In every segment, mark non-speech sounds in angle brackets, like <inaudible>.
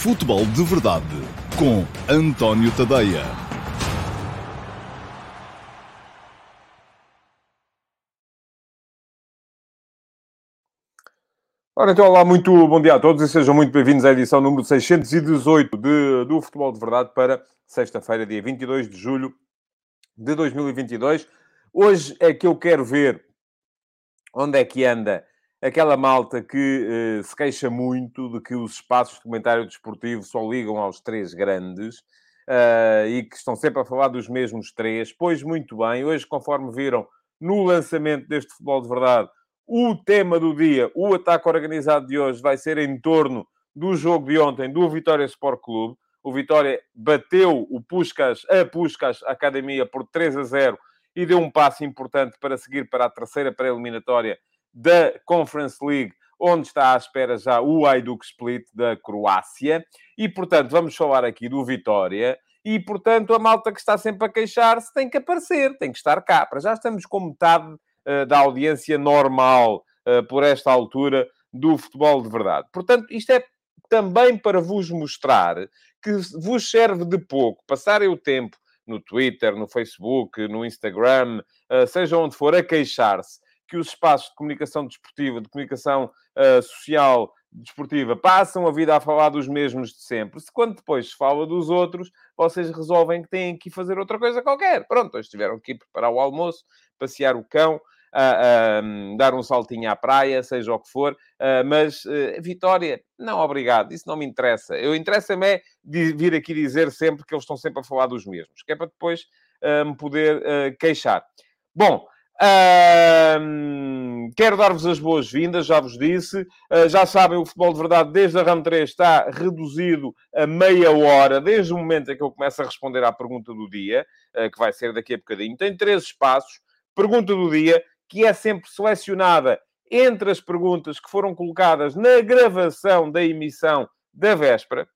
Futebol de Verdade com António Tadeia. Ora, então, olá, muito bom dia a todos e sejam muito bem-vindos à edição número 618 de, do Futebol de Verdade para sexta-feira, dia 22 de julho de 2022. Hoje é que eu quero ver onde é que anda aquela malta que uh, se queixa muito de que os espaços de comentário desportivo só ligam aos três grandes uh, e que estão sempre a falar dos mesmos três. Pois muito bem, hoje, conforme viram no lançamento deste futebol de verdade, o tema do dia, o ataque organizado de hoje, vai ser em torno do jogo de ontem do Vitória Sport Clube. O Vitória bateu o Puscas, a Puscas Academia por 3 a 0 e deu um passo importante para seguir para a terceira pré-eliminatória da Conference League, onde está à espera já o Hajduk Split da Croácia. E, portanto, vamos falar aqui do Vitória. E, portanto, a malta que está sempre a queixar-se tem que aparecer, tem que estar cá. Para já estamos com metade uh, da audiência normal uh, por esta altura do futebol de verdade. Portanto, isto é também para vos mostrar que vos serve de pouco passarem o tempo no Twitter, no Facebook, no Instagram, uh, seja onde for, a queixar-se que os espaços de comunicação desportiva, de comunicação uh, social desportiva, passam a vida a falar dos mesmos de sempre. Se quando depois se fala dos outros, vocês resolvem que têm que fazer outra coisa qualquer. Pronto, eles tiveram que ir preparar o almoço, passear o cão, a, dar um saltinho à praia, seja o que for, uh, mas uh, Vitória, não, obrigado, isso não me interessa. Eu interessa-me é vir aqui dizer sempre que eles estão sempre a falar dos mesmos, que é para depois uh, me poder queixar. Bom, quero dar-vos as boas-vindas, já vos disse. Uh, já sabem, o futebol de verdade, desde a RAM 3, está reduzido a meia hora, desde o momento em que eu começo a responder à pergunta do dia, uh, que vai ser daqui a bocadinho. Tem três espaços. Pergunta do dia, que é sempre selecionada entre as perguntas que foram colocadas na gravação da emissão da véspera.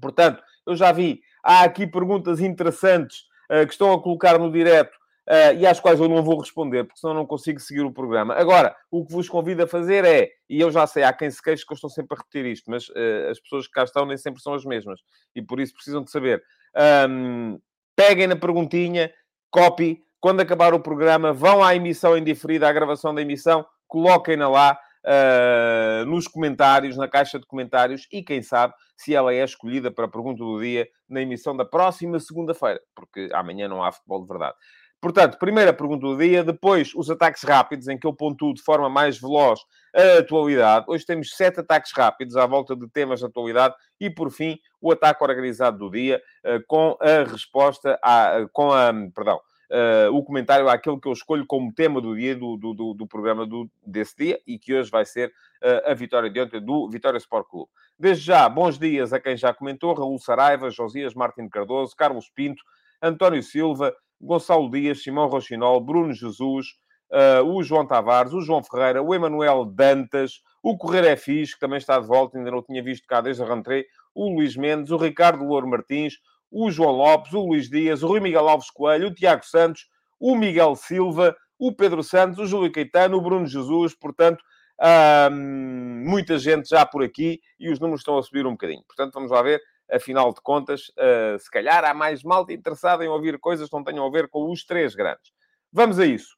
Portanto, eu já vi, há aqui perguntas interessantes uh, que estão a colocar no direto uh, e às quais eu não vou responder, porque senão não consigo seguir o programa. Agora, o que vos convido a fazer é, e eu já sei, há quem se queixe que eu estou sempre a repetir isto, mas uh, as pessoas que cá estão nem sempre são as mesmas, e por isso precisam de saber. Um, peguem na perguntinha, copy, quando acabar o programa, vão à emissão indiferida, à gravação da emissão, coloquem-na lá, Uh, nos comentários, na caixa de comentários, e quem sabe se ela é escolhida para a pergunta do dia na emissão da próxima segunda-feira, porque amanhã não há futebol de verdade. Portanto, primeira pergunta do dia, depois os ataques rápidos, em que eu pontuo de forma mais veloz a atualidade. Hoje temos sete ataques rápidos à volta de temas de atualidade e, por fim, o ataque organizado do dia, eh, com a resposta, à, com a, perdão, Uh, o comentário àquele que eu escolho como tema do dia do, do, do, do programa do, desse dia e que hoje vai ser uh, a vitória de ontem do Vitória Sport Clube. Desde já, bons dias a quem já comentou: Raul Saraiva, Josias Martins Cardoso, Carlos Pinto, António Silva, Gonçalo Dias, Simão Rochinol, Bruno Jesus, uh, o João Tavares, o João Ferreira, o Emanuel Dantas, o Correr é Fixe, que também está de volta, ainda não tinha visto cá desde a rentrée, o Luís Mendes, o Ricardo Louro Martins, o João Lopes, o Luís Dias, o Rui Miguel Alves Coelho, o Tiago Santos, o Miguel Silva, o Pedro Santos, o Júlio Caetano, o Bruno Jesus, portanto, muita gente já por aqui e os números estão a subir um bocadinho. Portanto, vamos lá ver afinal de contas, uh, se calhar há mais malta interessada em ouvir coisas que não tenham a ver com os três grandes. Vamos a isso.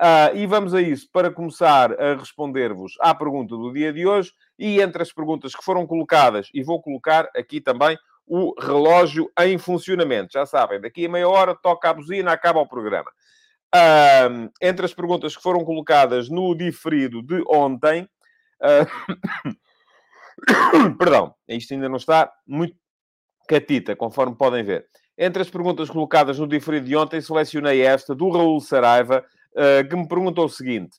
Uh, e vamos a isso para começar a responder-vos à pergunta do dia de hoje. E entre as perguntas que foram colocadas, e vou colocar aqui também o relógio em funcionamento. Já sabem, daqui a meia hora toca a buzina, acaba o programa. Uh, entre as perguntas que foram colocadas no diferido de ontem, uh... <coughs> <coughs> perdão, isto ainda não está muito catita, conforme podem ver. Entre as perguntas colocadas no diferido de ontem, selecionei esta do Raul Saraiva, uh, que me perguntou o seguinte.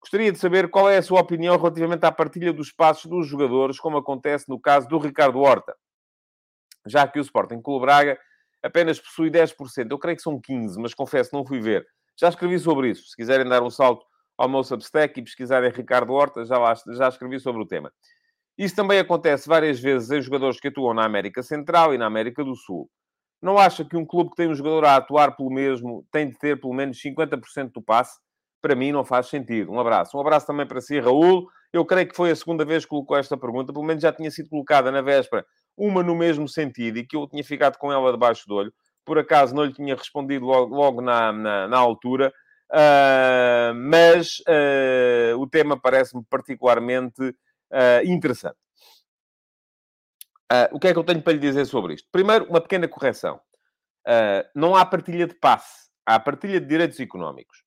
Gostaria de saber qual é a sua opinião relativamente à partilha dos passos dos jogadores, como acontece no caso do Ricardo Horta. Já que o Sporting Clube Braga apenas possui 10%. Eu creio que são 15%, mas confesso, não fui ver. Já escrevi sobre isso. Se quiserem dar um salto ao meu Substack e pesquisarem Ricardo Horta, já, lá, já escrevi sobre o tema. Isso também acontece várias vezes em jogadores que atuam na América Central e na América do Sul. Não acha que um clube que tem um jogador a atuar pelo mesmo tem de ter pelo menos 50% do passe? Para mim não faz sentido. Um abraço. Um abraço também para si, Raul, Eu creio que foi a segunda vez que colocou esta pergunta, pelo menos já tinha sido colocada na véspera, uma no mesmo sentido, e que eu tinha ficado com ela debaixo do olho. Por acaso não lhe tinha respondido logo, logo na, na, na, altura, uh, mas uh, o tema parece-me particularmente uh, interessante. o que é que eu tenho para lhe dizer sobre isto? Primeiro, uma pequena correção. não há partilha de passe, há partilha de direitos económicos.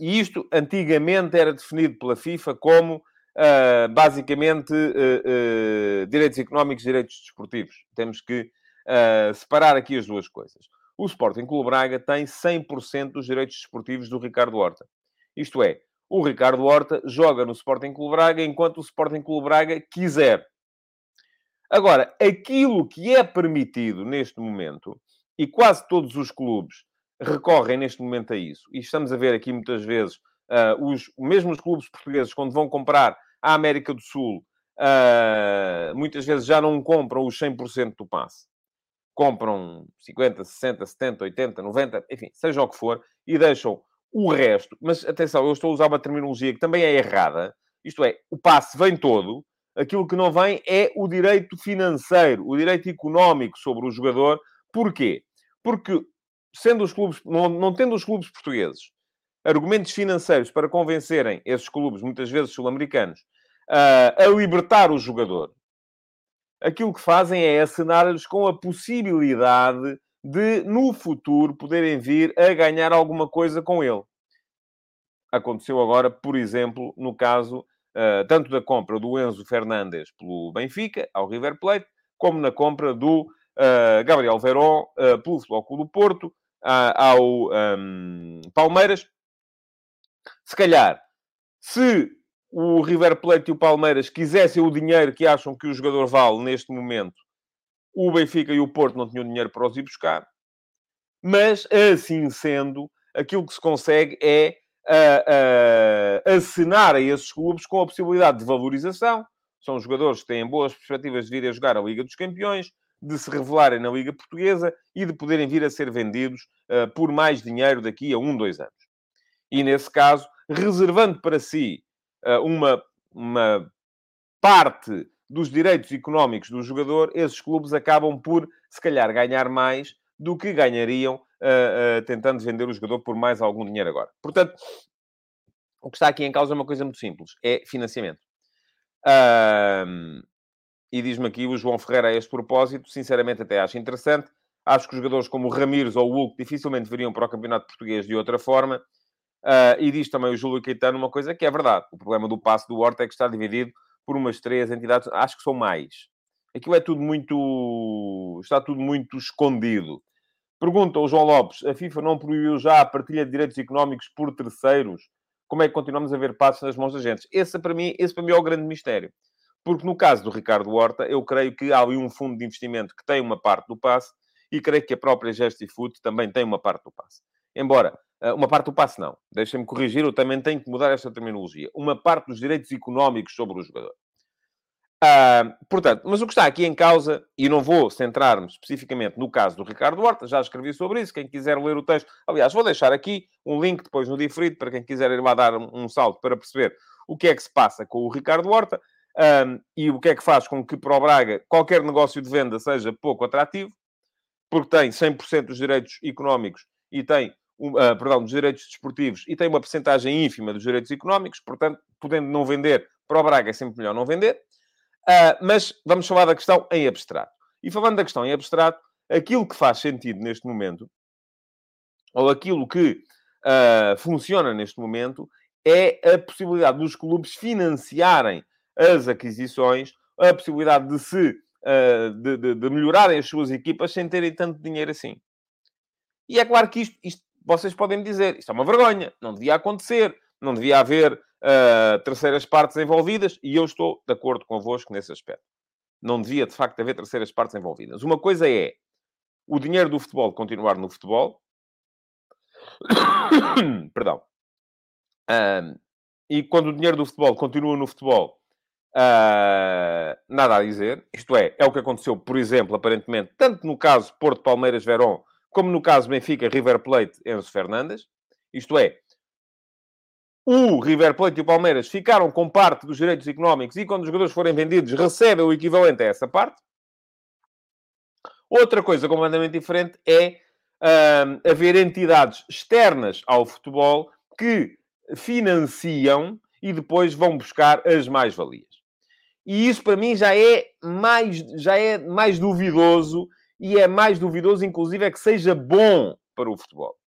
e isto antigamente era definido pela FIFA como Uh, basicamente, uh, uh, direitos económicos e direitos desportivos. Temos que separar aqui as duas coisas. O Sporting Clube Braga tem 100% dos direitos desportivos do Ricardo Horta. Isto é, o Ricardo Horta joga no Sporting Clube Braga enquanto o Sporting Clube Braga quiser. Agora, aquilo que é permitido neste momento, e quase todos os clubes recorrem neste momento a isso, e estamos a ver aqui muitas vezes uh, os, mesmo os clubes portugueses, quando vão comprar a América do Sul, uh, muitas vezes já não compram os 100% do passe. Compram 50, 60, 70, 80, 90, enfim, seja o que for, e deixam o resto. Mas atenção, eu estou a usar uma terminologia que também é errada. Isto é, o passe vem todo, aquilo que não vem é o direito financeiro, o direito económico sobre o jogador. Porquê? Porque, sendo os clubes, não, não tendo os clubes portugueses argumentos financeiros para convencerem esses clubes, muitas vezes sul-americanos, uh, a libertar o jogador, aquilo que fazem é assinar-lhes com a possibilidade de, no futuro, poderem vir a ganhar alguma coisa com ele. Aconteceu agora, por exemplo, no caso uh, tanto da compra do Enzo Fernandes pelo Benfica, ao River Plate, como na compra do uh, Gabriel Verón uh, pelo Futebol do Porto, ao um, Palmeiras, se calhar, se o River Plate e o Palmeiras quisessem o dinheiro que acham que o jogador vale neste momento, o Benfica e o Porto não tinham dinheiro para os ir buscar. Mas, assim sendo, aquilo que se consegue é uh, uh, assinar a esses clubes com a possibilidade de valorização. São jogadores que têm boas perspectivas de vir a jogar a Liga dos Campeões, de se revelarem na Liga Portuguesa e de poderem vir a ser vendidos uh, por mais dinheiro daqui a um, dois anos e, nesse caso, reservando para si uh, uma, uma parte dos direitos económicos do jogador, esses clubes acabam por, se calhar, ganhar mais do que ganhariam uh, uh, tentando vender o jogador por mais algum dinheiro agora. Portanto, o que está aqui em causa é uma coisa muito simples: é financiamento. e diz-me aqui o João Ferreira a este propósito, sinceramente até acho interessante. Acho que os jogadores como o Ramires ou o Hulk dificilmente viriam para o Campeonato Português de outra forma. Uh, e diz também o Júlio Caetano uma coisa que é verdade. O problema do passo do Horta é que está dividido por umas três entidades, acho que são mais. Aquilo é tudo muito... está tudo muito escondido. Pergunta o João Lopes, a FIFA não proibiu já a partilha de direitos económicos por terceiros? Como é que continuamos a ver passos nas mãos da gente? Esse para mim, esse para mim é o grande mistério. Porque no caso do Ricardo Horta, eu creio que há ali um fundo de investimento que tem uma parte do passe e creio que a própria Gestifood também tem uma parte do passe. Embora uma parte do passe, não. Deixem-me corrigir, eu também tenho que mudar esta terminologia. Uma parte dos direitos económicos sobre o jogador. Uh, portanto, mas o que está aqui em causa, e não vou centrar-me especificamente no caso do Ricardo Horta, já escrevi sobre isso, quem quiser ler o texto, aliás, vou deixar aqui um link depois no diferido, para quem quiser ir lá dar um, salto para perceber o que é que se passa com o Ricardo Horta, um, e o que é que faz com que para o Braga qualquer negócio de venda seja pouco atrativo, porque tem 100% dos direitos económicos e tem uh, perdão, dos direitos desportivos e tem uma percentagem ínfima dos direitos económicos, portanto, podendo não vender, para o Braga é sempre melhor não vender. Uh, mas vamos falar da questão em abstrato. E falando da questão em abstrato, aquilo que faz sentido neste momento, ou aquilo que uh, funciona neste momento, é a possibilidade dos clubes financiarem as aquisições, a possibilidade de se uh, de, de, de, melhorarem as suas equipas sem terem tanto dinheiro assim. E é claro que isto, isto vocês podem me dizer, isto é uma vergonha, não devia acontecer, não devia haver uh, terceiras partes envolvidas, e eu estou de acordo convosco nesse aspecto. Não devia, de facto, haver terceiras partes envolvidas. Uma coisa é o dinheiro do futebol continuar no futebol. <coughs> Perdão. Uh, e quando o dinheiro do futebol continua no futebol, uh, nada a dizer. Isto é, é o que aconteceu, por exemplo, aparentemente, tanto no caso Porto, Palmeiras, Verón, como no caso Benfica, River Plate, Enzo Fernandes. Isto é, o River Plate e o Palmeiras ficaram com parte dos direitos económicos e quando os jogadores forem vendidos recebem o equivalente a essa parte. Outra coisa completamente diferente é uh, haver entidades externas ao futebol que financiam e depois vão buscar as mais-valias. E isso para mim já é mais, já é mais duvidoso e é mais duvidoso, inclusive, é que seja bom para o futebol.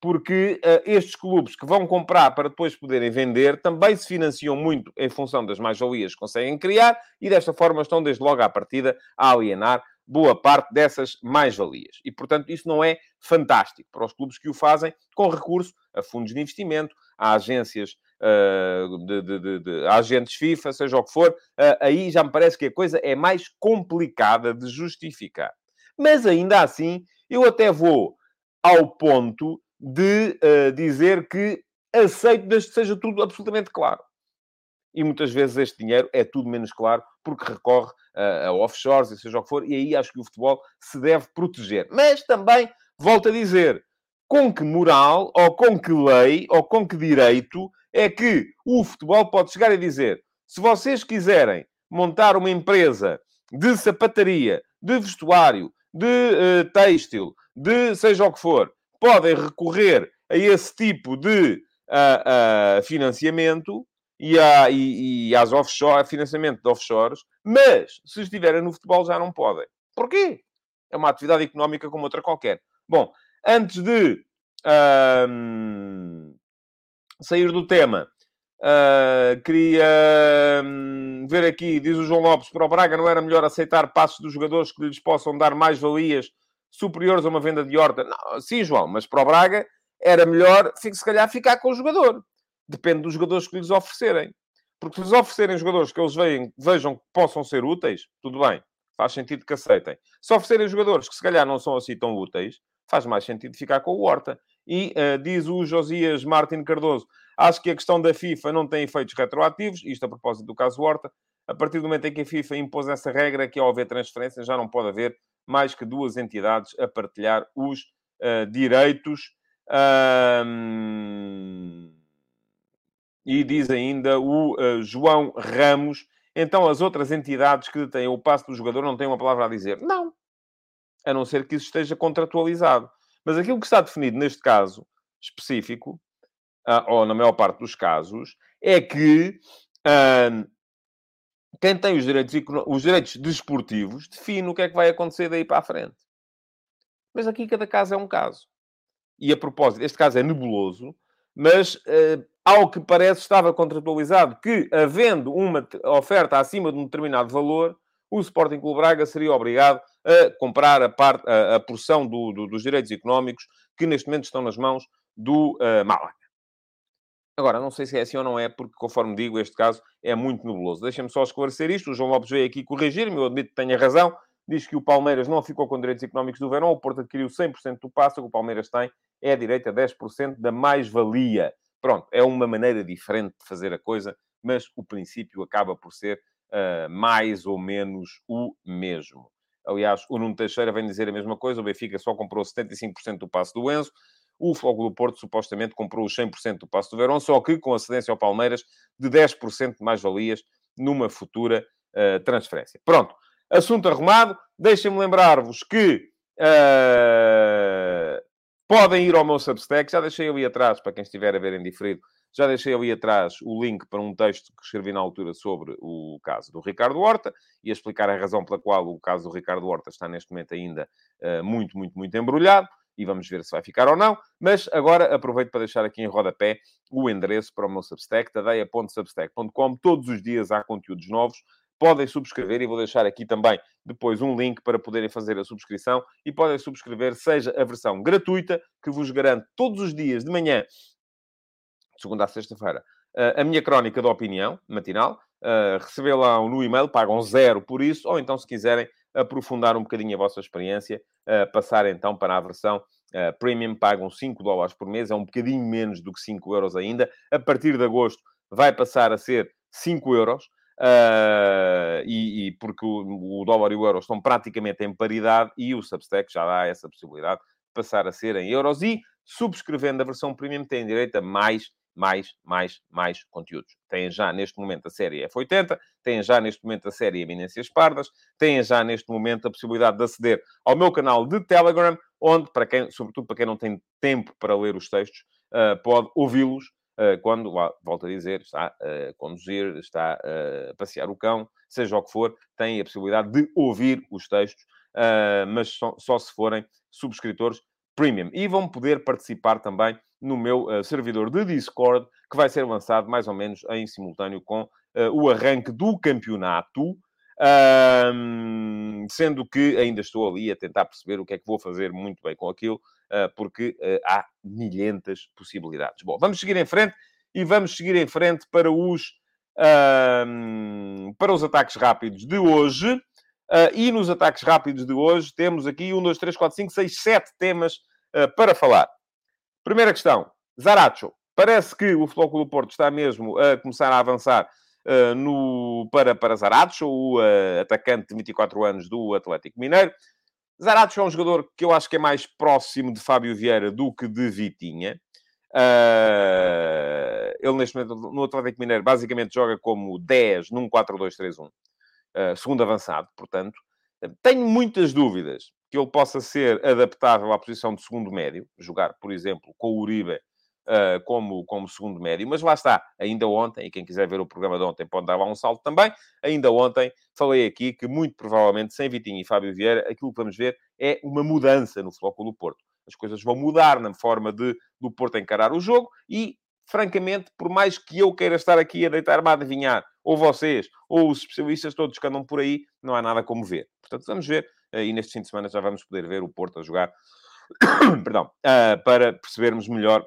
Porque uh, estes clubes que vão comprar para depois poderem vender também se financiam muito em função das mais-valias que conseguem criar e desta forma estão desde logo à partida a alienar boa parte dessas mais-valias. E, portanto, isso não é fantástico para os clubes que o fazem com recurso a fundos de investimento, a agências de, de, de, agentes FIFA, seja o que for, uh, aí já me parece que a coisa é mais complicada de justificar. Mas ainda assim, eu até vou ao ponto de uh, dizer que aceito desde que seja tudo absolutamente claro. E muitas vezes este dinheiro é tudo menos claro porque recorre a, a offshores e seja o que for, e aí acho que o futebol se deve proteger. Mas também, volto a dizer, com que moral, ou com que lei, ou com que direito é que o futebol pode chegar e dizer: se vocês quiserem montar uma empresa de sapataria, de vestuário, de uh, têxtil, de seja o que for, podem recorrer a esse tipo de uh, uh, financiamento e, a, e, e às offshore, financiamento de offshores, mas se estiverem no futebol já não podem. Porquê? É uma atividade económica como outra qualquer. Bom, antes de sair do tema, uh, queria um, ver aqui, diz o João Lopes, para o Braga não era melhor aceitar passos dos jogadores que lhes possam dar mais valias superiores a uma venda de horta? Não, sim, João, mas para o Braga era melhor, se calhar, ficar com o jogador. Depende dos jogadores que lhes oferecerem. Porque se lhes oferecerem jogadores que eles vejam que possam ser úteis, tudo bem, faz sentido que aceitem. Se oferecerem jogadores que se calhar não são assim tão úteis, faz mais sentido ficar com o Horta. E uh, diz o Josias Martin Cardoso, acho que a questão da FIFA não tem efeitos retroativos, isto a propósito do caso Horta, a partir do momento em que a FIFA impôs essa regra, que ao haver transferência já não pode haver mais que duas entidades a partilhar os uh, direitos. Um... E diz ainda o uh, João Ramos, então as outras entidades que detêm o passo do jogador não têm uma palavra a dizer. Não. A não ser que isso esteja contratualizado. Mas aquilo que está definido neste caso específico, uh, ou na maior parte dos casos, é que uh, quem tem os direitos, os direitos desportivos define o que é que vai acontecer daí para a frente. Mas aqui cada caso é um caso. E a propósito, este caso é nebuloso, mas uh, ao que parece estava contratualizado que, havendo uma oferta acima de um determinado valor, o Sporting Clube Braga seria obrigado a comprar a, parte, a, a porção do, do, dos direitos económicos que neste momento estão nas mãos do uh, Málaga. Agora, não sei se é assim ou não é, porque, conforme digo, este caso é muito nebuloso. Deixem-me só esclarecer isto. O João Lopes veio aqui corrigir-me, eu admito que tenha razão. Diz que o Palmeiras não ficou com direitos económicos do Verão, o Porto adquiriu 100% do passo, o que o Palmeiras tem é a direita a 10% da mais-valia. Pronto, é uma maneira diferente de fazer a coisa, mas o princípio acaba por ser uh, mais ou menos o mesmo. Aliás, o Nuno Teixeira vem dizer a mesma coisa. O Benfica só comprou 75% do passo do Enzo. O Fogo do Porto supostamente comprou os 100% do passo do Verão, só que com a cedência ao Palmeiras de 10% de mais-valias numa futura uh, transferência. Pronto. Assunto arrumado. Deixem-me lembrar-vos que uh, podem ir ao meu Substack. Já deixei ali atrás, para quem estiver a ver em diferido, já deixei ali atrás o link para um texto que escrevi na altura sobre o caso do Ricardo Horta e a explicar a razão pela qual o caso do Ricardo Horta está neste momento ainda uh, muito, muito, muito embrulhado. E vamos ver se vai ficar ou não. Mas agora aproveito para deixar aqui em rodapé o endereço para o meu Substack, tadeia.substack.com. Todos os dias há conteúdos novos podem subscrever e vou deixar aqui também depois um link para poderem fazer a subscrição e podem subscrever, seja a versão gratuita, que vos garante todos os dias de manhã de segunda a sexta-feira, uh, a minha crónica de opinião matinal. Uh, recebê-la no e-mail, pagam zero por isso, ou então, se quiserem aprofundar um bocadinho a vossa experiência, uh, passar então para a versão uh, premium, pagam 5 dólares por mês, é um bocadinho menos do que 5 euros ainda. A partir de agosto vai passar a ser 5 euros. Uh, e, e, porque o, o, dólar e o euro estão praticamente em paridade e o Substack já dá essa possibilidade de passar a ser em euros e subscrevendo a versão premium tem direito a mais mais, mais, mais conteúdos. Têm já neste momento a série F80, têm já neste momento a série Eminências Pardas, têm já neste momento a possibilidade de aceder ao meu canal de Telegram, onde, para quem, sobretudo para quem não tem tempo para ler os textos, uh, pode ouvi-los quando, lá, volto a dizer, está a conduzir, está a passear o cão, seja o que for, tem a possibilidade de ouvir os textos, uh, mas só, só se forem subscritores premium. E vão poder participar também no meu uh, servidor de Discord, que vai ser lançado mais ou menos em simultâneo com o arranque do campeonato. Sendo que ainda estou ali a tentar perceber o que é que vou fazer muito bem com aquilo, uh, porque há milhentas possibilidades. Bom, vamos seguir em frente e vamos seguir em frente para os, para os ataques rápidos de hoje. Uh, e nos ataques rápidos de hoje temos aqui 1, 2, 3, 4, 5, 6, 7 temas uh, para falar. Primeira questão, Zaracho. Parece que o Futebol do Porto está mesmo a começar a avançar uh, no, para, para Zaracho, o uh, atacante de 24 anos do Atlético Mineiro. Zaracho é um jogador que eu acho que é mais próximo de Fábio Vieira do que de Vitinha. Uh, ele, neste momento, no Atlético Mineiro, basicamente joga como 10 num 4-2-3-1. Uh, segundo avançado, portanto. Tenho muitas dúvidas que ele possa ser adaptável à posição de segundo médio, jogar, por exemplo, com o Uribe uh, como, como segundo médio, mas lá está, ainda ontem, e quem quiser ver o programa de ontem pode dar lá um salto também, ainda ontem falei aqui que muito provavelmente, sem Vitinho e Fábio Vieira, aquilo que vamos ver é uma mudança no Futebol do Porto. As coisas vão mudar na forma de, do Porto encarar o jogo e francamente, por mais que eu queira estar aqui a deitar-me a adivinhar, ou vocês, ou os especialistas todos que andam por aí, não há nada como ver. Portanto, vamos ver eh, e neste fim de semana já vamos poder ver o Porto a jogar, <coughs> perdão, uh, para percebermos melhor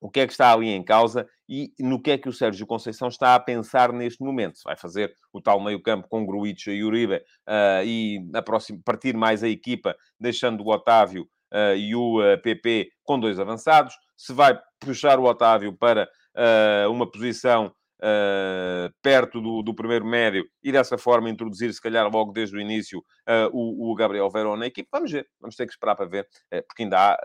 o que é que está ali em causa e no que é que o Sérgio Conceição está a pensar neste momento. Se vai fazer o tal meio-campo com Gruitch e Uribe uh, e próxima, partir mais a equipa, deixando o Otávio uh, e o PP com dois avançados. Se vai puxar o Otávio para uma posição uh, perto do, do, primeiro médio e dessa forma introduzir, se calhar, logo desde o início, uh, o, o, Gabriel Verón na equipe. Vamos ver, vamos ter que esperar para ver, uh, porque ainda há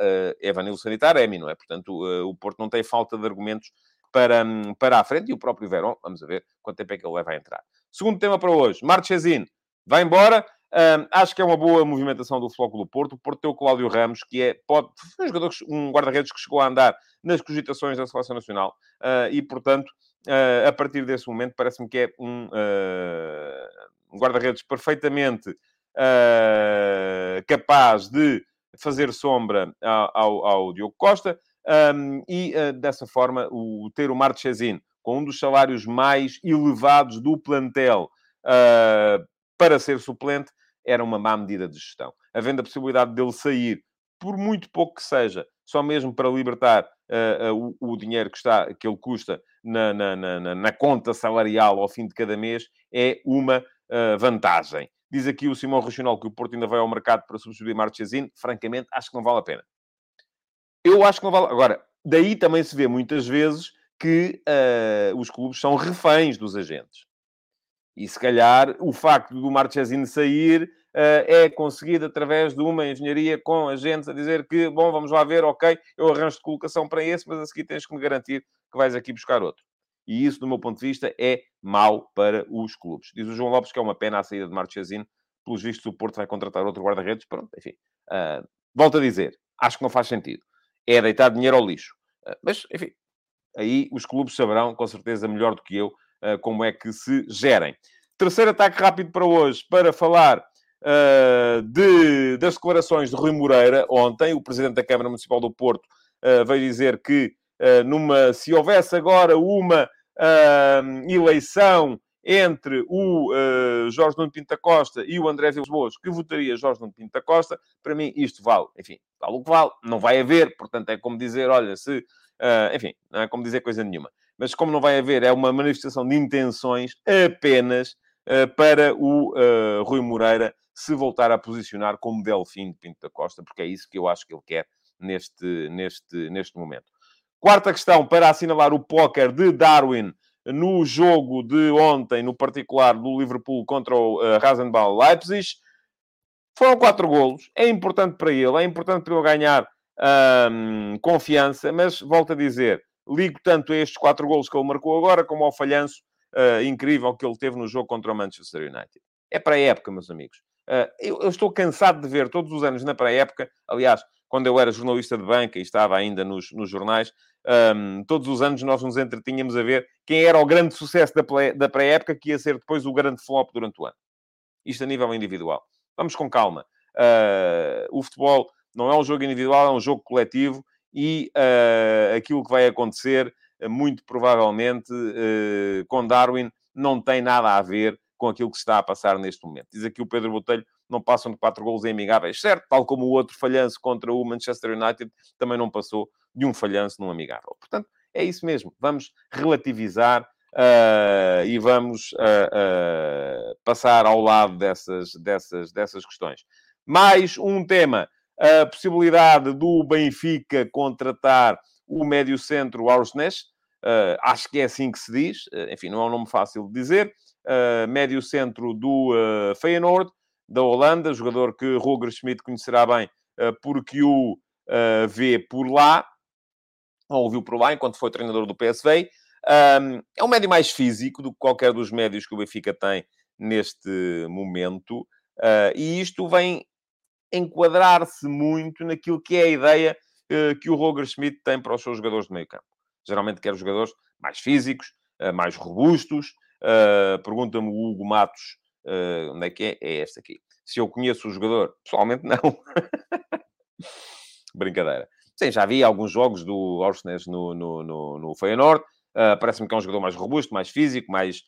uh, Sanitar Emi, não é? Portanto, o Porto não tem falta de argumentos para, um, para a frente e o próprio Verón, vamos ver quanto tempo é que ele leva a entrar. Segundo tema para hoje, Marchesine vai embora. Um, acho que é uma boa movimentação do do Porto. O Porto tem o Cláudio Ramos, que é pode, um, um guarda-redes que chegou a andar nas cogitações da Seleção Nacional uh, e, portanto, a partir desse momento, parece-me que é um, uh, um guarda-redes perfeitamente uh, capaz de fazer sombra ao, ao Diogo Costa um, e, dessa forma, o, ter o Marchesin com um dos salários mais elevados do plantel para ser suplente era uma má medida de gestão. Havendo a possibilidade dele sair, por muito pouco que seja, só mesmo para libertar uh, uh, o, o, dinheiro que, está, que ele custa na, na, na, na, conta salarial ao fim de cada mês, é uma uh, vantagem. Diz aqui o Simão Regional que o Porto ainda vai ao mercado para substituir Marchesino. Francamente, acho que não vale a pena. Eu acho que não vale... Agora, daí também se vê muitas vezes que os clubes são reféns dos agentes. E se calhar o facto do Marchesino sair uh, é conseguido através de uma engenharia com agentes a dizer que, bom, vamos lá ver, ok, eu arranjo de colocação para esse, mas a seguir tens que me garantir que vais aqui buscar outro. E isso, do meu ponto de vista, é mau para os clubes. Diz o João Lopes que é uma pena a saída de Marchesino. Pelos vistos, o Porto vai contratar outro guarda-redes. Pronto, enfim. Uh, volto a dizer, acho que não faz sentido. É deitar dinheiro ao lixo. Uh, mas, enfim, aí os clubes saberão, com certeza, melhor do que eu, uh, como é que se gerem. Terceiro ataque rápido para hoje, para falar uh, de, das declarações de Rui Moreira ontem, o presidente da Câmara Municipal do Porto uh, veio dizer que uh, numa, se houvesse agora uma eleição entre o uh, Jorge Nuno da Costa e o André Vilas Boas, que votaria Jorge Nuno da Costa, para mim isto vale, enfim, vale o que vale, não vai haver, portanto é como dizer, olha, se, uh, enfim, não é como dizer coisa nenhuma. Mas como não vai haver, é uma manifestação de intenções apenas uh, para o Rui Moreira se voltar a posicionar como Delfim de Pinto da Costa, porque é isso que eu acho que ele quer neste, neste, neste momento. Quarta questão, para assinalar o póquer de Darwin no jogo de ontem, no particular do Liverpool contra o uh, Leipzig. Foram quatro golos. É importante para ele, é importante para ele ganhar confiança, mas volto a dizer, ligo tanto a estes quatro golos que ele marcou agora, como ao falhanço uh, incrível que ele teve no jogo contra o Manchester United. É para a época, meus amigos. Uh, eu, eu, estou cansado de ver todos os anos na pré-época, aliás, quando eu era jornalista de banca e estava ainda nos, nos jornais, um, todos os anos nós nos entretínhamos a ver quem era o grande sucesso da pré-época que ia ser depois o grande flop durante o ano. Isto a nível individual. Vamos com calma. Uh, o futebol não é um jogo individual, é um jogo coletivo e uh, aquilo que vai acontecer, muito provavelmente, uh, com Darwin, não tem nada a ver com aquilo que se está a passar neste momento. Diz aqui o Pedro Botelho, não passam de quatro golos em amigáveis. Certo, tal como o outro falhanço contra o Manchester United também não passou de um falhanço num amigável. Portanto, é isso mesmo. Vamos relativizar uh, e vamos uh, uh, passar ao lado dessas, dessas, dessas questões. Mais um tema. A possibilidade do Benfica contratar o médio-centro Arsnes. acho que é assim que se diz. enfim, não é um nome fácil de dizer uh, médio centro do uh, Feyenoord, da Holanda, jogador que Roger Schmidt conhecerá bem uh, porque o vê por lá, ou ouviu por lá, enquanto foi treinador do PSV. Um, é um médio mais físico do que qualquer dos médios que o Benfica tem neste momento, e isto vem enquadrar-se muito naquilo que é a ideia que o Roger Schmidt tem para os seus jogadores de meio campo. Geralmente quer jogadores mais físicos, mais robustos, Uh, Pergunta-me o Hugo Matos, uh, onde é que é? É este aqui. Se eu conheço o jogador? Pessoalmente, <laughs> não. Brincadeira. Sim, já vi alguns jogos do Orsnes no, no, no, no Feyenoord. Uh, Parece-me que é um jogador mais robusto, mais físico, mais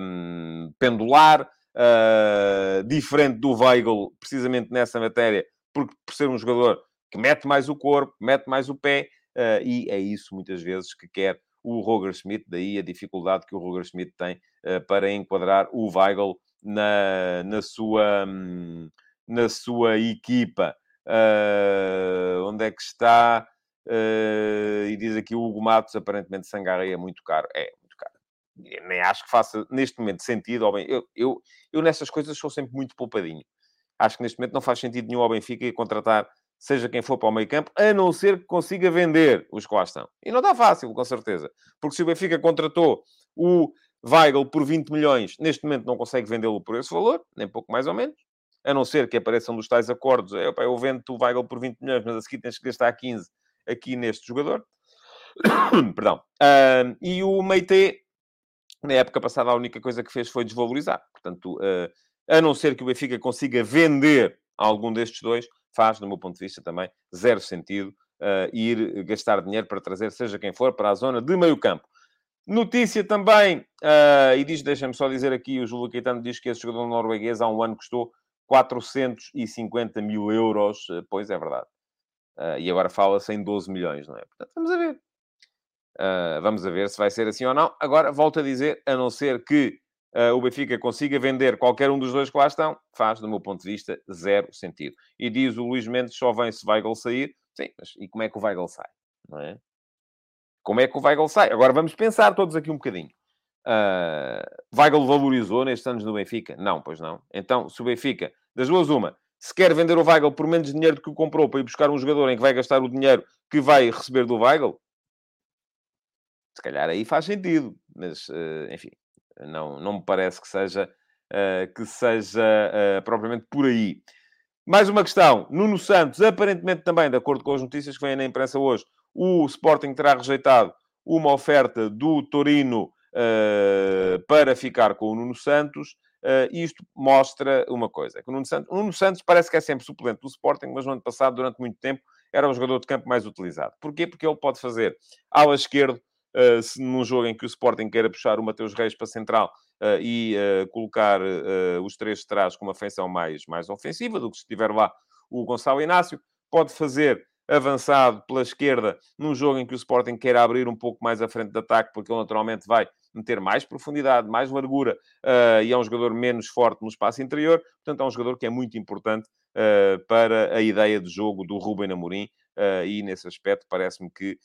um, pendular, uh, diferente do Weigl, precisamente nessa matéria, porque por ser um jogador que mete mais o corpo, mete mais o pé, uh, e é isso muitas vezes que quer o Roger Schmidt, daí a dificuldade que o Roger Schmidt tem uh, para enquadrar o Weigl na, na, sua, um, na sua equipa. Uh, onde é que está? Uh, e diz aqui o Hugo Matos, aparentemente Sangaré é muito caro. É, muito caro. Eu nem acho que faça, neste momento, sentido. Ao bem, eu, eu, eu nessas coisas sou sempre muito poupadinho. Acho que neste momento não faz sentido nenhum ao Benfica contratar seja quem for para o meio campo, a não ser que consiga vender os que lá estão. E não está fácil, com certeza. Porque se o Benfica contratou o Weigl por 20 milhões, neste momento não consegue vendê-lo por esse valor, nem pouco mais ou menos. A não ser que apareçam dos tais acordos. É, opa, eu vendo o Weigl por 20 milhões, mas a seguir tens que gastar 15 aqui neste jogador. <coughs> Perdão. Uh, e o Meite, na época passada, a única coisa que fez foi desvalorizar. Portanto, uh, a não ser que o Benfica consiga vender algum destes dois, faz, do meu ponto de vista, também zero sentido uh, ir gastar dinheiro para trazer, seja quem for, para a zona de meio campo. Notícia também, uh, e diz, deixa-me só dizer aqui, o Júlio Caetano diz que esse jogador norueguês há um ano custou 450 mil euros. Uh, pois é verdade. Uh, e agora fala-se em 12 milhões, não é? Portanto, vamos a ver. Uh, vamos a ver se vai ser assim ou não. Agora, volto a dizer, a não ser que uh, o Benfica consiga vender qualquer um dos dois que lá estão, faz, do meu ponto de vista, zero sentido. E diz o Luís Mendes, só vem se Weigl sair. Sim, mas e como é que o Weigl sai? Não é? Como é que o Weigl sai? Agora vamos pensar todos aqui um bocadinho. Uh, Weigl valorizou nestes anos no Benfica? Não, pois não. Então, se o Benfica, das duas uma, se quer vender o Weigl por menos dinheiro do que o comprou para ir buscar um jogador em que vai gastar o dinheiro que vai receber do Weigl, se calhar aí faz sentido. Mas, uh, enfim, não, não me parece que seja, uh, que seja uh, propriamente por aí. Mais uma questão. Nuno Santos, aparentemente também, de acordo com as notícias que vêm na imprensa hoje, o Sporting terá rejeitado uma oferta do Torino uh, para ficar com o Nuno Santos. Uh, isto mostra uma coisa, que o Nuno, Santos, o Nuno Santos parece que é sempre suplente do Sporting, mas no ano passado, durante muito tempo, era o jogador de campo mais utilizado. Porquê? Porque ele pode fazer ala esquerdo, se, num jogo em que o Sporting queira puxar o Mateus Reis para central uh, e uh, colocar os três de trás com uma feição mais, mais ofensiva do que se estiver lá o Gonçalo Inácio, pode fazer avançado pela esquerda num jogo em que o Sporting quer abrir um pouco mais a frente de ataque, porque ele naturalmente vai meter mais profundidade, mais largura, uh, e é um jogador menos forte no espaço interior, portanto é um jogador que é muito importante uh, para a ideia de jogo do Ruben Amorim, uh, e nesse aspecto parece-me que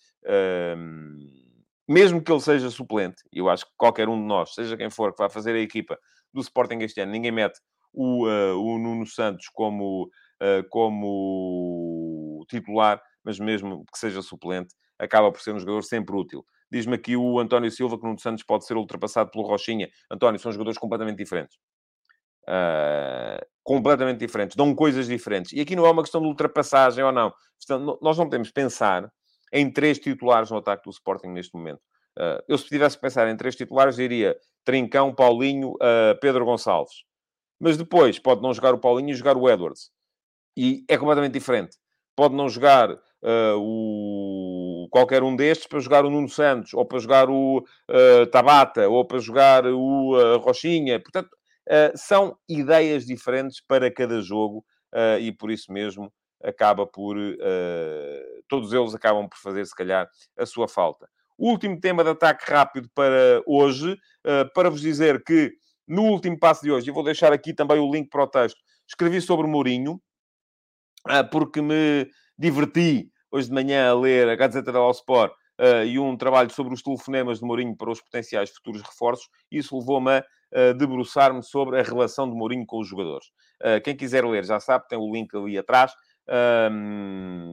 mesmo que ele seja suplente, eu acho que qualquer um de nós, seja quem for, que vá fazer a equipa do Sporting este ano, ninguém mete o, uh, o Nuno Santos como, uh, como titular, mas mesmo que seja suplente, acaba por ser um jogador sempre útil. Diz-me aqui o António Silva que o Nuno Santos pode ser ultrapassado pelo Rochinha. António, são jogadores completamente diferentes. Uh, completamente diferentes, dão coisas diferentes. E aqui não é uma questão de ultrapassagem ou não. Nós não podemos pensar em três titulares no ataque do Sporting neste momento. Uh, eu, se tivesse que pensar em três titulares, diria Trincão, Paulinho, uh, Pedro Gonçalves. Mas depois pode não jogar o Paulinho e jogar o Edwards. E é completamente diferente. Pode não jogar uh, o... qualquer um destes para jogar o Nuno Santos, ou para jogar o Tabata, ou para jogar o Rochinha. Portanto, são ideias diferentes para cada jogo e por isso mesmo acaba por. todos eles acabam por fazer, se calhar, a sua falta. Último tema de ataque rápido para hoje, uh, para vos dizer que no último passo de hoje, e vou deixar aqui também o link para o texto, escrevi sobre Mourinho, uh, porque me diverti hoje de manhã a ler a Gazeta dello Sport uh, e um trabalho sobre os telefonemas de Mourinho para os potenciais futuros reforços. Isso levou-me a uh, debruçar-me sobre a relação de Mourinho com os jogadores. quem quiser ler já sabe, tem o link ali atrás.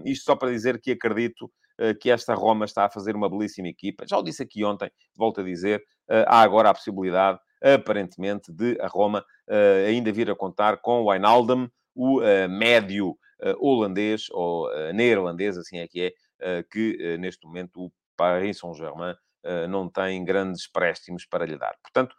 Isto só para dizer que acredito eh, que esta Roma está a fazer uma belíssima equipa. Já o disse aqui ontem, volto a dizer, eh, há agora a possibilidade, aparentemente, de a Roma eh, ainda vir a contar com o Wijnaldum, o médio holandês, ou neerlandês, assim é que é, que neste momento o Paris Saint-Germain não tem grandes préstimos para lhe dar. Portanto,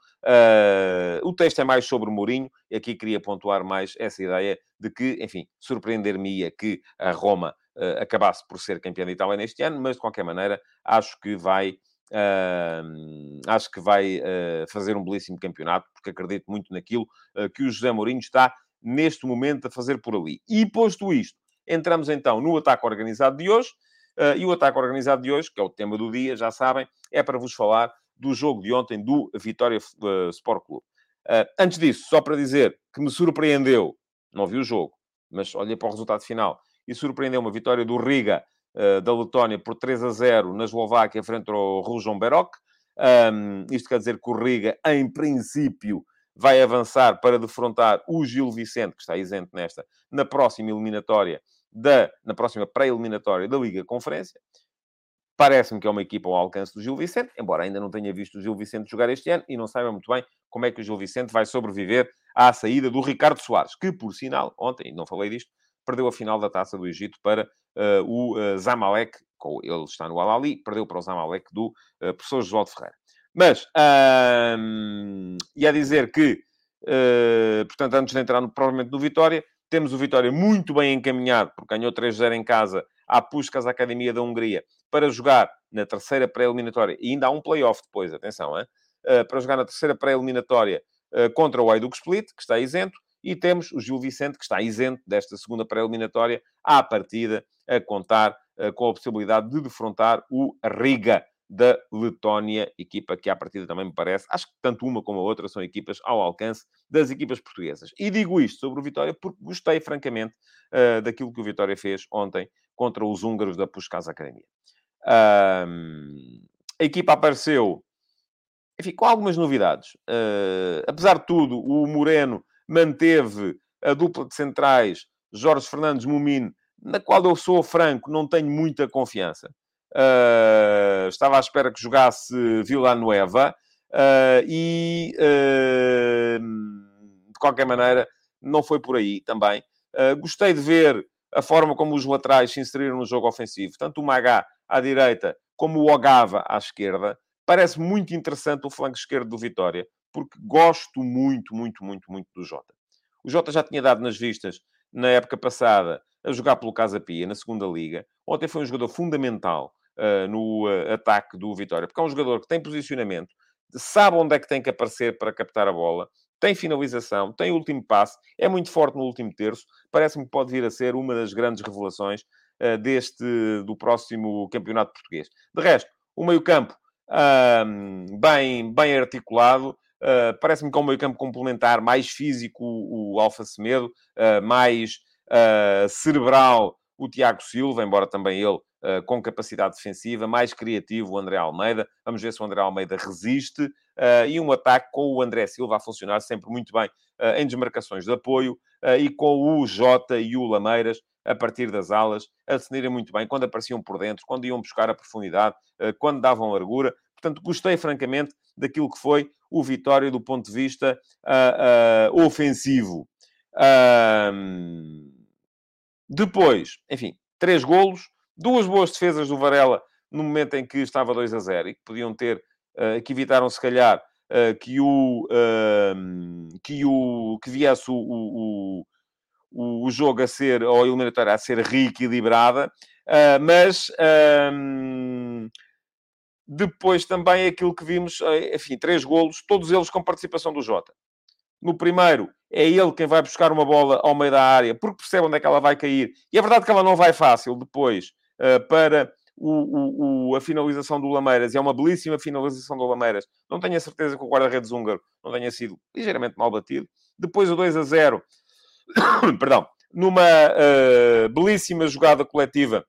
o texto é mais sobre Mourinho, e aqui queria pontuar mais essa ideia de que, enfim, surpreender-me-ia que a Roma uh, acabasse por ser campeão de Itália neste ano, mas de qualquer maneira acho que vai. Uh, acho que vai uh, fazer um belíssimo campeonato, porque acredito muito naquilo uh, que o José Mourinho está neste momento a fazer por ali. E posto isto, entramos então no ataque organizado de hoje. E o ataque organizado de hoje, que é o tema do dia, já sabem, é para vos falar do jogo de ontem do Vitória Sport Clube. antes disso, só para dizer que me surpreendeu, não vi o jogo, mas olhei para o resultado final e surpreendeu uma vitória do Riga uh, da Letónia por 3 a 0 na Eslováquia frente ao Rujon Berok. Um, isto quer dizer que o Riga, em princípio, vai avançar para defrontar o Gil Vicente, que está isento nesta, na próxima eliminatória, da, na próxima pré-eliminatória da Liga Conferência. Parece-me que é uma equipa ao alcance do Gil Vicente, embora ainda não tenha visto o Gil Vicente jogar este ano e não saiba muito bem como é que o Gil Vicente vai sobreviver à saída do Ricardo Soares, que, por sinal, ontem, não falei disto, perdeu a final da Taça do Egito para uh, o uh, Zamalek, ele está no Al-Ali, perdeu para o Zamalek do uh, professor João de Ferreira. Mas, um, e a dizer que, uh, portanto, antes de entrar no, provavelmente no Vitória, temos o Vitória muito bem encaminhado, porque ganhou 3-0 em casa à Puskas Academia da Hungria, para jogar na terceira pré-eliminatória, e ainda há um play-off depois, atenção, hein? Uh, para jogar na terceira pré-eliminatória uh, contra o Ayduk Split, que está isento, e temos o Gil Vicente, que está isento desta segunda pré-eliminatória, à partida, a contar uh, com a possibilidade de defrontar o Riga da Letónia, equipa que à partida também me parece, acho que tanto uma como a outra são equipas ao alcance das equipas portuguesas. E digo isto sobre o Vitória porque gostei, francamente, uh, daquilo que o Vitória fez ontem contra os húngaros da Puskás Academia. A equipa apareceu, enfim, com algumas novidades. Uh, apesar de tudo, o Moreno manteve a dupla de centrais Jorge Fernandes Mumino, na qual eu sou franco, não tenho muita confiança. Uh, estava à espera que jogasse Villanueva uh, e, uh, de qualquer maneira, não foi por aí também. gostei de ver a forma como os laterais se inseriram no jogo ofensivo, tanto o Magá à direita como o Ogava à esquerda. Parece muito interessante o flanco esquerdo do Vitória porque gosto muito, muito, muito, muito do Jota. O Jota já tinha dado nas vistas na época passada a jogar pelo Casa Pia, na segunda liga. Ontem foi um jogador fundamental no uh, ataque do Vitória, porque é um jogador que tem posicionamento, sabe onde é que tem que aparecer para captar a bola, tem finalização, tem último passe, é muito forte no último terço. Parece-me que pode vir a ser uma das grandes revelações uh, deste, do próximo campeonato português. De resto, o meio-campo bem, bem articulado, Uh, Parece-me que é um meio campo complementar, mais físico o, o Alfa Semedo, uh, mais cerebral o Tiago Silva, embora também ele com capacidade defensiva, mais criativo o André Almeida. Vamos ver se o André Almeida resiste. e um ataque com o André Silva a funcionar sempre muito bem em desmarcações de apoio e com o Jota e o Lameiras a partir das alas, a defenderem muito bem, quando apareciam por dentro, quando iam buscar a profundidade, quando davam largura. Portanto, gostei francamente daquilo que foi o Vitória do ponto de vista uh, uh, ofensivo. Uh, depois, enfim, três golos, duas boas defesas do Varela no momento em que estava 2 a 0 e que podiam ter, que evitaram se calhar que o que o que viesse o, o, o, o jogo a ser ou a eliminatória a ser reequilibrada, mas depois também aquilo que vimos, eh, enfim, três golos, todos eles com participação do Jota. No primeiro, é ele quem vai buscar uma bola ao meio da área, porque percebe onde é que ela vai cair. E é verdade que ela não vai fácil depois uh, para o, o, a finalização do Lameiras. E é uma belíssima finalização do Lameiras. Não tenho a certeza que o guarda-redes húngaro não tenha sido ligeiramente mal batido. Depois o 2 a 0, <coughs> perdão, numa uh, belíssima jogada coletiva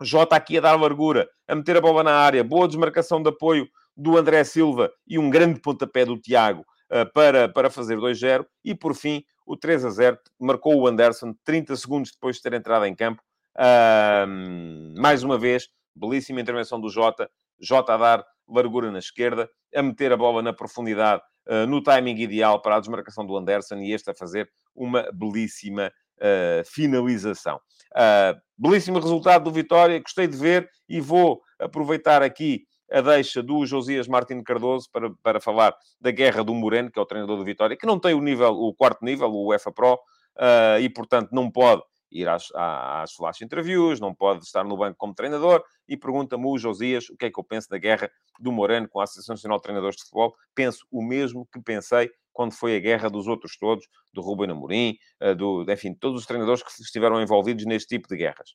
Jota aqui a dar largura, a meter a bola na área, boa desmarcação de apoio do André Silva e um grande pontapé do Tiago para, para fazer 2-0. E por fim, o 3 a 0 marcou o Anderson 30 segundos depois de ter entrado em campo. Uh, mais uma vez, belíssima intervenção do Jota. Jota a dar largura na esquerda, a meter a bola na profundidade, uh, no timing ideal para a desmarcação do Anderson e este a fazer uma belíssima uh, finalização. Uh, belíssimo resultado do Vitória, gostei de ver e vou aproveitar aqui a deixa do Josias Martins Cardoso para, para falar da guerra do Moreno, que é o treinador do Vitória, que não tem o nível, o quarto nível, o UEFA Pro, uh, e portanto não pode ir às, às flash interviews, não pode estar no banco como treinador, e pergunta-me o Josias o que é que eu penso da guerra do Moreno com a Associação Nacional de Treinadores de Futebol. Penso o mesmo que pensei quando foi a guerra dos outros todos, do Ruben Amorim, eh, do, enfim, todos os treinadores que estiveram envolvidos neste tipo de guerras.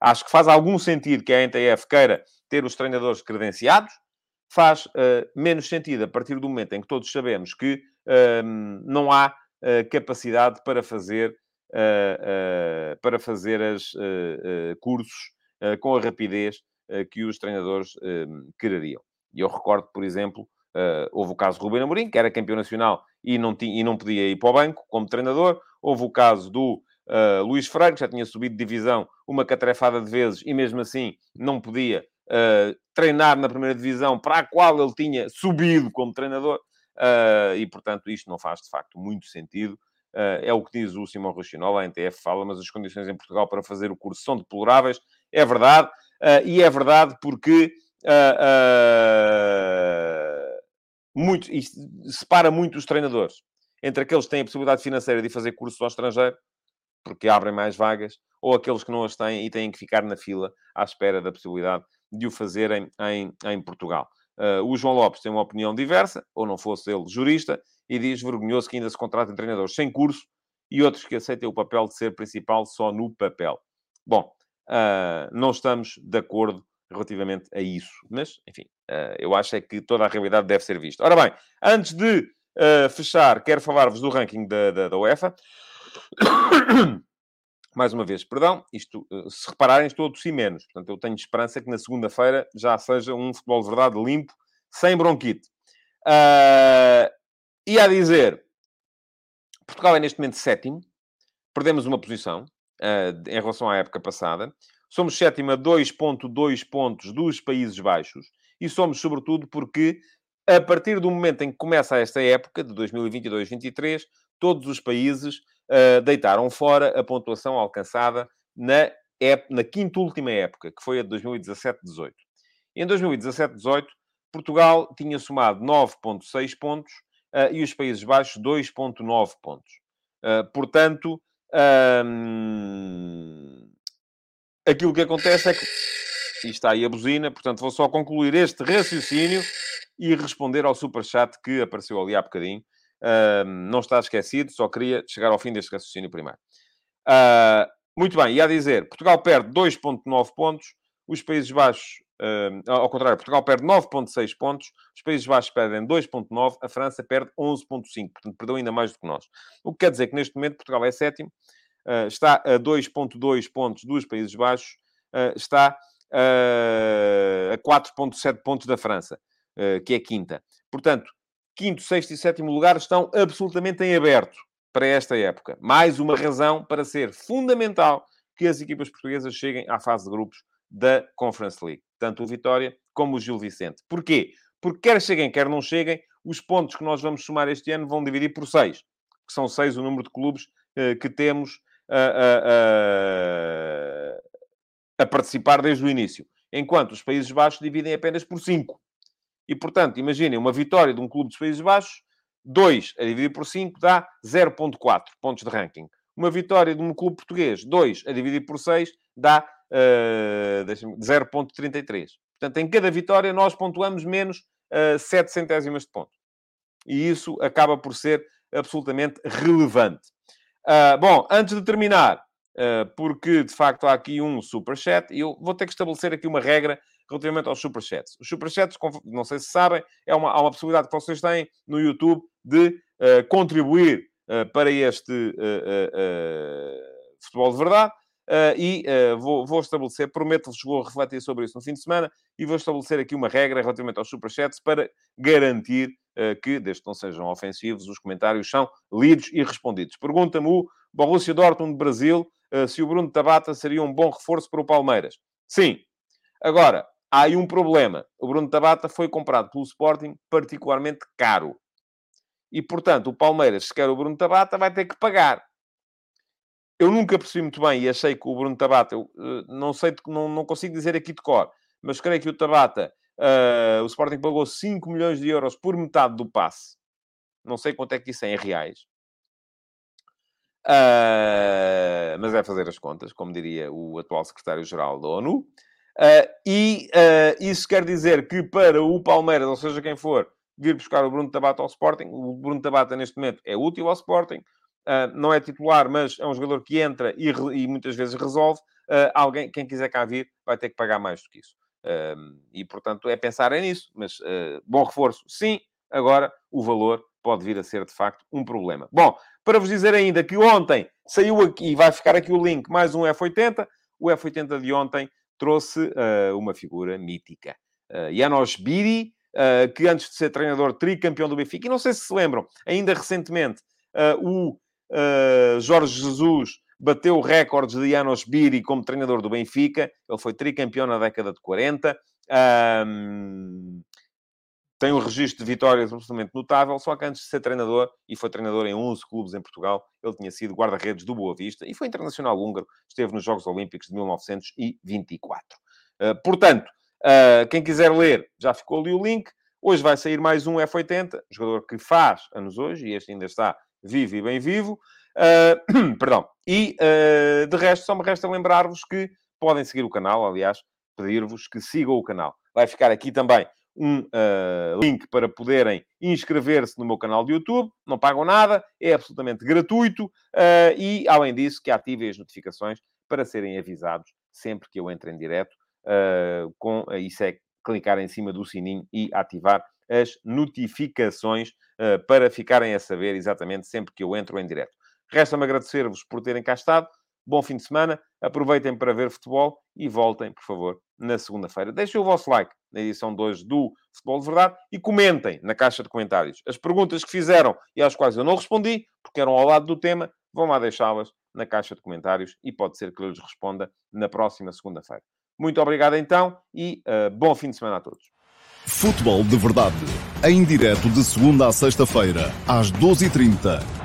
Acho que faz algum sentido que a NTF queira ter os treinadores credenciados, faz uh, menos sentido a partir do momento em que todos sabemos que uh, não há uh, capacidade para fazer, para fazer as cursos com a rapidez que os treinadores ehm, quereriam. E eu recordo, por exemplo, houve o caso do Ruben Amorim, que era campeão nacional e não, tinha, e não podia ir para o banco como treinador. Houve o caso do uh, Luís que já tinha subido de divisão uma catrefada de vezes e mesmo assim não podia uh, treinar na primeira divisão para a qual ele tinha subido como treinador. e, portanto, isto não faz, de facto, muito sentido. é o que diz o Simão Rochinol, a NTF fala, mas as condições em Portugal para fazer o curso são deploráveis. É verdade. e é verdade porque... Uh, muito, e separa muito os treinadores entre aqueles que têm a possibilidade financeira de fazer cursos ao estrangeiro, porque abrem mais vagas, ou aqueles que não as têm e têm que ficar na fila à espera da possibilidade de o fazerem em, em Portugal. Uh, o João Lopes tem uma opinião diversa, ou não fosse ele jurista, e diz vergonhoso que ainda se contratem treinadores sem curso e outros que aceitem o papel de ser principal só no papel. Bom, uh, não estamos de acordo relativamente a isso. Mas, enfim, uh, eu acho é que toda a realidade deve ser vista. Ora bem, antes de fechar, quero falar-vos do ranking da, da, da UEFA. <coughs> Mais uma vez, perdão, isto, uh, se repararem, estou a tossir menos. Portanto, eu tenho esperança que na segunda-feira já seja um futebol de verdade limpo, sem bronquite. e a dizer, Portugal é neste momento sétimo, perdemos uma posição em relação à época passada. Somos sétima 2.2 pontos dos Países Baixos e somos, sobretudo, porque a partir do momento em que começa esta época, de 2022-23, todos os países uh, deitaram fora a pontuação alcançada na, na quinta última época, que foi a de 2017-18. Em 2017-18, Portugal tinha somado 9.6 pontos uh, e os Países Baixos 2.9 pontos. Uh, portanto, aquilo que acontece é que. E está aí a buzina, portanto, vou só concluir este raciocínio e responder ao superchat que apareceu ali há bocadinho. Não está esquecido, só queria chegar ao fim deste raciocínio primeiro. Uh, muito bem, e a dizer, Portugal perde 2,9 pontos, os Países Baixos, ao contrário, Portugal perde 9,6 pontos, os Países Baixos perdem 2,9, a França perde 11,5, portanto, perdeu ainda mais do que nós. O que quer dizer que neste momento Portugal é sétimo, uh, está a 2,2 pontos dos Países Baixos, uh, está a 4,7 pontos da França, que é quinta. Portanto, quinto, sexto e sétimo lugar estão absolutamente em aberto para esta época. Mais uma razão para ser fundamental que as equipas portuguesas cheguem à fase de grupos da Conference League. Tanto o Vitória como o Gil Vicente. Porquê? Porque quer cheguem, quer não cheguem, os pontos que nós vamos somar este ano vão dividir por seis. Que são seis o número de clubes uh, que temos uh, a participar desde o início. Enquanto os Países Baixos dividem apenas por cinco. E, portanto, imaginem uma vitória de um clube dos Países Baixos, 2 a dividir por 5 dá 0.4 pontos de ranking. Uma vitória de um clube português, 2 a dividir por 6, dá uh, 0.33. Portanto, em cada vitória nós pontuamos menos uh, 7 centésimas de ponto. E isso acaba por ser absolutamente relevante. Uh, bom, antes de terminar, uh, porque de facto há aqui um superchat, e eu vou ter que estabelecer aqui uma regra relativamente aos superchats. Os superchats, não sei se sabem, é uma, há uma possibilidade que vocês têm no YouTube de uh, contribuir uh, para este uh, futebol de verdade. e vou, vou, estabelecer, prometo-vos, vou refletir sobre isso no fim de semana e vou estabelecer aqui uma regra relativamente aos superchats para garantir que, desde que não sejam ofensivos, os comentários são lidos e respondidos. Pergunta-me o Borussia Dortmund Brasil se o Bruno Tabata seria um bom reforço para o Palmeiras. Sim. Agora, há aí um problema. O Bruno Tabata foi comprado pelo Sporting particularmente caro. E, portanto, o Palmeiras, se quer o Bruno Tabata, vai ter que pagar. Eu nunca percebi muito bem e achei que o Bruno Tabata, eu, eh, não sei, não, não consigo dizer aqui de cor, mas creio que o Tabata, uh, o Sporting pagou 5 milhões de euros por metade do passe. Não sei quanto é que isso é em reais. Uh, mas é fazer as contas, como diria o atual secretário-geral da ONU. Uh, e isso quer dizer que para o Palmeiras, ou seja, quem for, vir buscar o Bruno Tabata ao Sporting. O Bruno Tabata, neste momento, é útil ao Sporting. Uh, não é titular, mas é um jogador que entra e, e muitas vezes resolve. Uh, alguém, quem quiser cá vir, vai ter que pagar mais do que isso. Uh, e, portanto, é pensar é nisso. Mas bom reforço, sim. Agora, o valor pode vir a ser, de facto, um problema. Bom, para vos dizer ainda que ontem saiu aqui, vai ficar aqui o link, mais um F80. O F80 de ontem trouxe uma figura mítica. Uh, Janos Biri, uh, que antes de ser treinador, tricampeão do Benfica, e não sei se se lembram, ainda recentemente, o Jorge Jesus bateu recordes de Janos Biri como treinador do Benfica, ele foi tricampeão na década de 40, um, tem um registro de vitórias absolutamente notável, só que antes de ser treinador, e foi treinador em 11 clubes em Portugal, ele tinha sido guarda-redes do Boa Vista e foi internacional húngaro, esteve nos Jogos Olímpicos de 1924. Uh, portanto, Uh, quem quiser ler, já ficou ali o link. Hoje vai sair mais um F80, jogador que faz anos hoje, e este ainda está vivo e bem vivo. Uh, <clears throat> perdão. E, de resto, só me resta lembrar-vos que podem seguir o canal, aliás, pedir-vos que sigam o canal. Vai ficar aqui também um uh, link para poderem inscrever-se no meu canal de YouTube. Não pagam nada, é absolutamente gratuito. Uh, e, além disso, que ativem as notificações para serem avisados sempre que eu entre em direto uh, com, uh, isso é clicar em cima do sininho e ativar as notificações uh, para ficarem a saber exatamente sempre que eu entro em direto. Resta-me agradecer-vos por terem cá estado. Bom fim de semana. Aproveitem para ver futebol e voltem, por favor, na segunda-feira. Deixem o vosso like na edição 2 do Futebol de Verdade e comentem na caixa de comentários. As perguntas que fizeram e às quais eu não respondi, porque eram ao lado do tema, vão lá deixá-las na caixa de comentários e pode ser que eu lhes responda na próxima segunda-feira. Muito obrigado então e uh, bom fim de semana a todos. Futebol de Verdade, em direto de segunda a sexta-feira, às 12h30